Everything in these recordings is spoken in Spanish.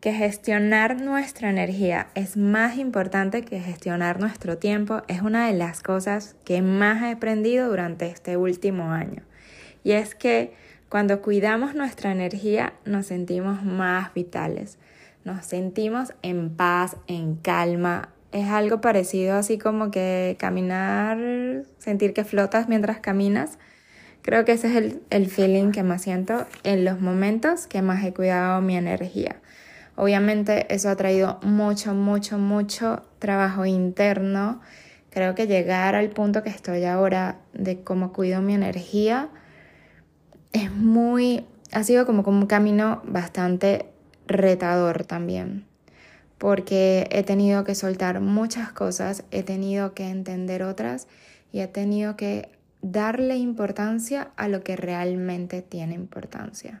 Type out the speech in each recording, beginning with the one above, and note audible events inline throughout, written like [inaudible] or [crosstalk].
que gestionar nuestra energía es más importante que gestionar nuestro tiempo es una de las cosas que más he aprendido durante este último año. Y es que cuando cuidamos nuestra energía nos sentimos más vitales, nos sentimos en paz, en calma. Es algo parecido así como que caminar, sentir que flotas mientras caminas. Creo que ese es el, el feeling que más siento en los momentos que más he cuidado mi energía. Obviamente eso ha traído mucho, mucho, mucho trabajo interno. Creo que llegar al punto que estoy ahora de cómo cuido mi energía es muy, ha sido como, como un camino bastante retador también, porque he tenido que soltar muchas cosas, he tenido que entender otras y he tenido que darle importancia a lo que realmente tiene importancia.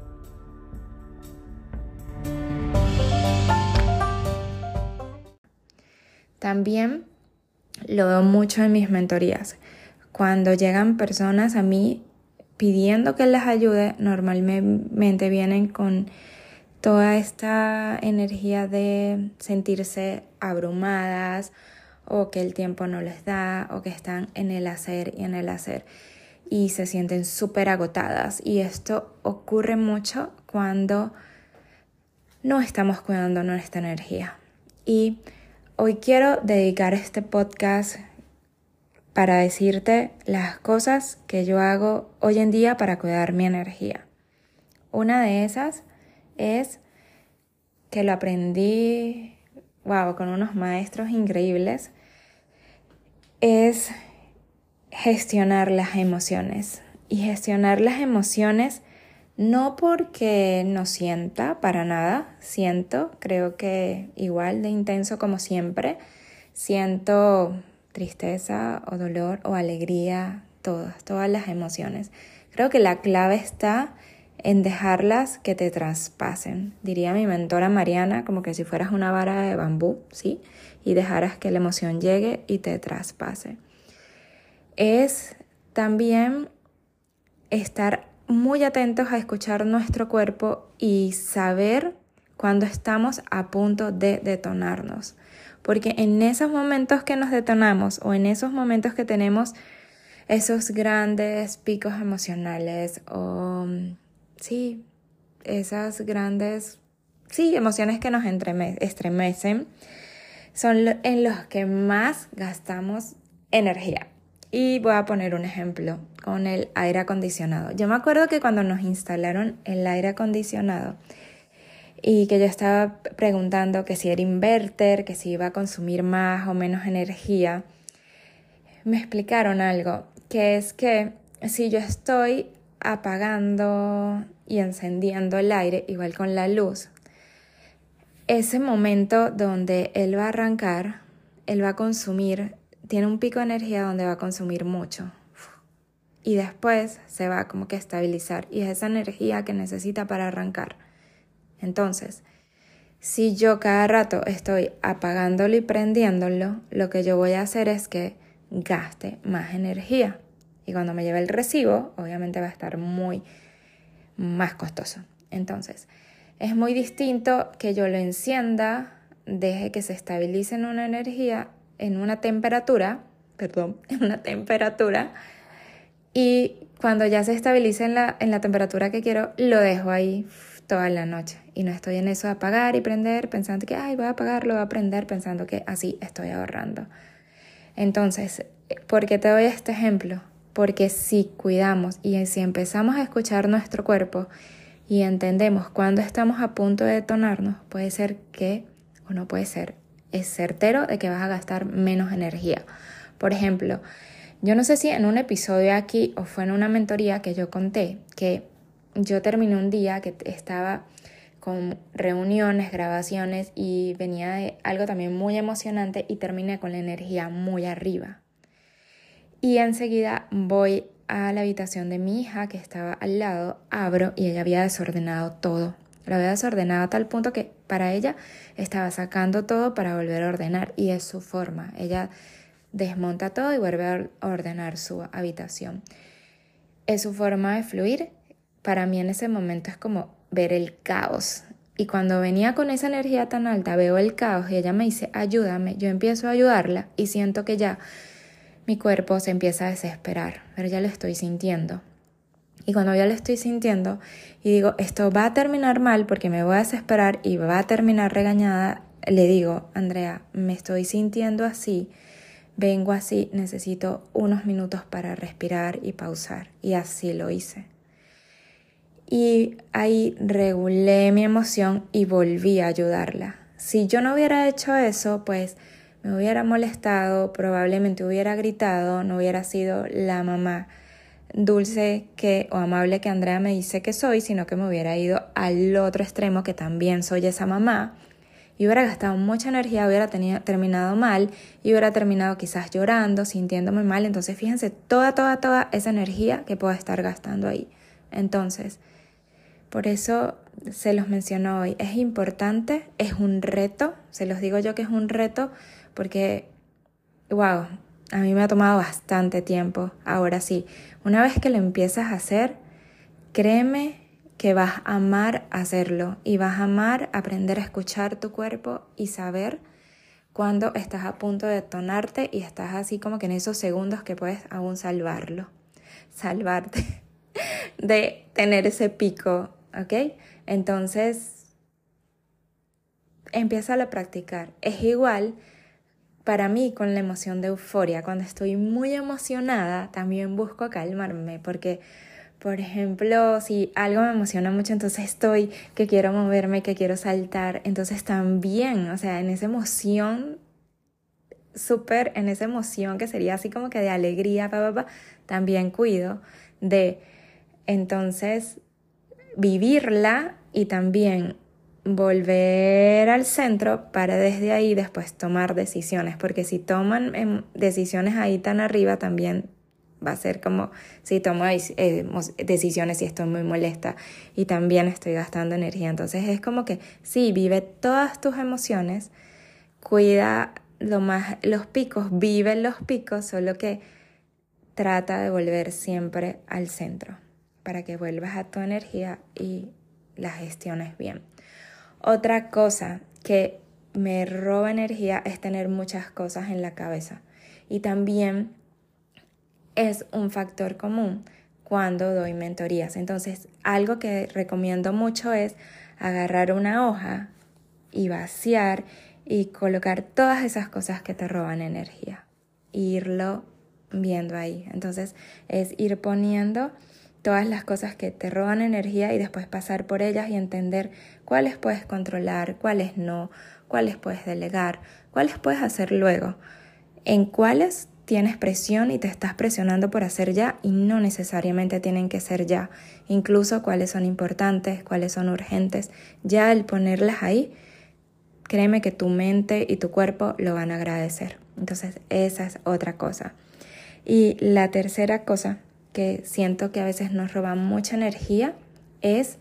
También lo veo mucho en mis mentorías. Cuando llegan personas a mí pidiendo que les ayude, normalmente vienen con toda esta energía de sentirse abrumadas o que el tiempo no les da o que están en el hacer y en el hacer y se sienten súper agotadas. Y esto ocurre mucho cuando no estamos cuidando nuestra energía. Y Hoy quiero dedicar este podcast para decirte las cosas que yo hago hoy en día para cuidar mi energía. Una de esas es que lo aprendí, wow, con unos maestros increíbles, es gestionar las emociones. Y gestionar las emociones no porque no sienta para nada, siento, creo que igual de intenso como siempre, siento tristeza o dolor o alegría, todas, todas las emociones. Creo que la clave está en dejarlas que te traspasen. Diría mi mentora Mariana, como que si fueras una vara de bambú, ¿sí? Y dejaras que la emoción llegue y te traspase. Es también estar muy atentos a escuchar nuestro cuerpo y saber cuando estamos a punto de detonarnos. Porque en esos momentos que nos detonamos o en esos momentos que tenemos esos grandes picos emocionales o sí, esas grandes, sí, emociones que nos estremecen, son en los que más gastamos energía. Y voy a poner un ejemplo con el aire acondicionado. Yo me acuerdo que cuando nos instalaron el aire acondicionado y que yo estaba preguntando que si era inverter, que si iba a consumir más o menos energía, me explicaron algo, que es que si yo estoy apagando y encendiendo el aire, igual con la luz, ese momento donde él va a arrancar, él va a consumir tiene un pico de energía donde va a consumir mucho y después se va como que a estabilizar y es esa energía que necesita para arrancar. Entonces, si yo cada rato estoy apagándolo y prendiéndolo, lo que yo voy a hacer es que gaste más energía. Y cuando me lleve el recibo, obviamente va a estar muy más costoso. Entonces, es muy distinto que yo lo encienda, deje que se estabilice en una energía en una temperatura, perdón, [laughs] en una temperatura, y cuando ya se estabilice en la, en la temperatura que quiero, lo dejo ahí toda la noche. Y no estoy en eso de apagar y prender pensando que, ay, voy a apagarlo, voy a prender pensando que así estoy ahorrando. Entonces, ¿por qué te doy este ejemplo? Porque si cuidamos y si empezamos a escuchar nuestro cuerpo y entendemos cuándo estamos a punto de detonarnos, puede ser que, o no puede ser, es certero de que vas a gastar menos energía. Por ejemplo, yo no sé si en un episodio aquí o fue en una mentoría que yo conté que yo terminé un día que estaba con reuniones, grabaciones y venía de algo también muy emocionante y terminé con la energía muy arriba. Y enseguida voy a la habitación de mi hija que estaba al lado, abro y ella había desordenado todo. Lo había desordenado a tal punto que para ella estaba sacando todo para volver a ordenar y es su forma. Ella desmonta todo y vuelve a ordenar su habitación. Es su forma de fluir. Para mí en ese momento es como ver el caos. Y cuando venía con esa energía tan alta, veo el caos y ella me dice, ayúdame, yo empiezo a ayudarla y siento que ya mi cuerpo se empieza a desesperar, pero ya lo estoy sintiendo. Y cuando ya lo estoy sintiendo y digo, esto va a terminar mal porque me voy a desesperar y va a terminar regañada, le digo, Andrea, me estoy sintiendo así, vengo así, necesito unos minutos para respirar y pausar. Y así lo hice. Y ahí regulé mi emoción y volví a ayudarla. Si yo no hubiera hecho eso, pues me hubiera molestado, probablemente hubiera gritado, no hubiera sido la mamá dulce que o amable que Andrea me dice que soy, sino que me hubiera ido al otro extremo que también soy esa mamá y hubiera gastado mucha energía, hubiera tenido, terminado mal y hubiera terminado quizás llorando, sintiéndome mal. Entonces fíjense toda, toda, toda esa energía que puedo estar gastando ahí. Entonces, por eso se los menciono hoy. Es importante, es un reto, se los digo yo que es un reto porque, wow, a mí me ha tomado bastante tiempo. Ahora sí, una vez que lo empiezas a hacer, créeme que vas a amar hacerlo y vas a amar aprender a escuchar tu cuerpo y saber cuando estás a punto de detonarte y estás así como que en esos segundos que puedes aún salvarlo, salvarte [laughs] de tener ese pico, ¿ok? Entonces, empieza a practicar. Es igual para mí con la emoción de euforia. Cuando estoy muy emocionada, también busco calmarme porque, por ejemplo, si algo me emociona mucho, entonces estoy que quiero moverme, que quiero saltar, entonces también, o sea, en esa emoción, súper, en esa emoción que sería así como que de alegría, pa, también cuido de entonces vivirla y también volver al centro para desde ahí después tomar decisiones, porque si toman em, decisiones ahí tan arriba también va a ser como si tomo decisiones y estoy muy molesta y también estoy gastando energía. Entonces es como que sí, vive todas tus emociones, cuida lo más los picos, vive los picos, solo que trata de volver siempre al centro para que vuelvas a tu energía y la gestiones bien. Otra cosa que me roba energía es tener muchas cosas en la cabeza. Y también es un factor común cuando doy mentorías. Entonces, algo que recomiendo mucho es agarrar una hoja y vaciar y colocar todas esas cosas que te roban energía. irlo viendo ahí. Entonces, es ir poniendo todas las cosas que te roban energía y después pasar por ellas y entender cuáles puedes controlar, cuáles no, cuáles puedes delegar, cuáles puedes hacer luego, en cuáles tienes presión y te estás presionando por hacer ya y no necesariamente tienen que ser ya, incluso cuáles son importantes, cuáles son urgentes, ya el ponerlas ahí, créeme que tu mente y tu cuerpo lo van a agradecer. Entonces esa es otra cosa. Y la tercera cosa que siento que a veces nos roba mucha energía es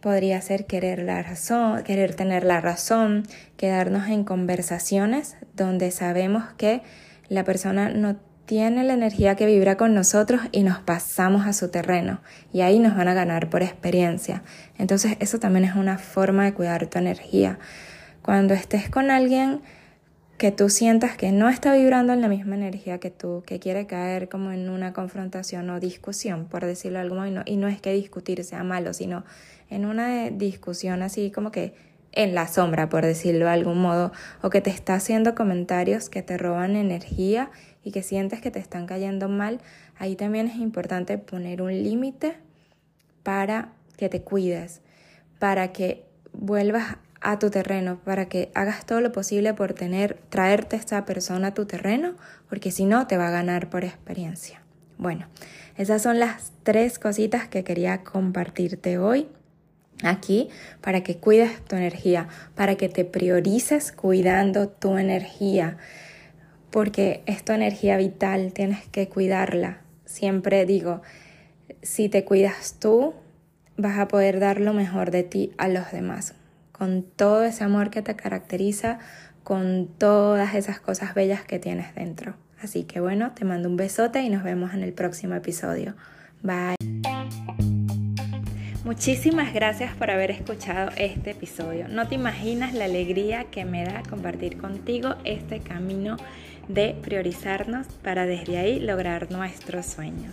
podría ser querer la razón, querer tener la razón, quedarnos en conversaciones donde sabemos que la persona no tiene la energía que vibra con nosotros y nos pasamos a su terreno y ahí nos van a ganar por experiencia. Entonces eso también es una forma de cuidar tu energía. Cuando estés con alguien que tú sientas que no está vibrando en la misma energía que tú, que quiere caer como en una confrontación o discusión, por decirlo de algún modo, y no, y no es que discutir sea malo, sino en una discusión así como que en la sombra, por decirlo de algún modo, o que te está haciendo comentarios que te roban energía y que sientes que te están cayendo mal, ahí también es importante poner un límite para que te cuides, para que vuelvas a tu terreno, para que hagas todo lo posible por tener, traerte esta persona a tu terreno, porque si no te va a ganar por experiencia. Bueno, esas son las tres cositas que quería compartirte hoy. aquí para que cuides tu energía, para que te priorices cuidando tu energía, porque es tu energía vital, tienes que cuidarla. Siempre digo, si te cuidas tú, vas a poder dar lo mejor de ti a los demás, con todo ese amor que te caracteriza, con todas esas cosas bellas que tienes dentro. Así que bueno, te mando un besote y nos vemos en el próximo episodio. Bye. Muchísimas gracias por haber escuchado este episodio. No te imaginas la alegría que me da compartir contigo este camino de priorizarnos para desde ahí lograr nuestros sueños.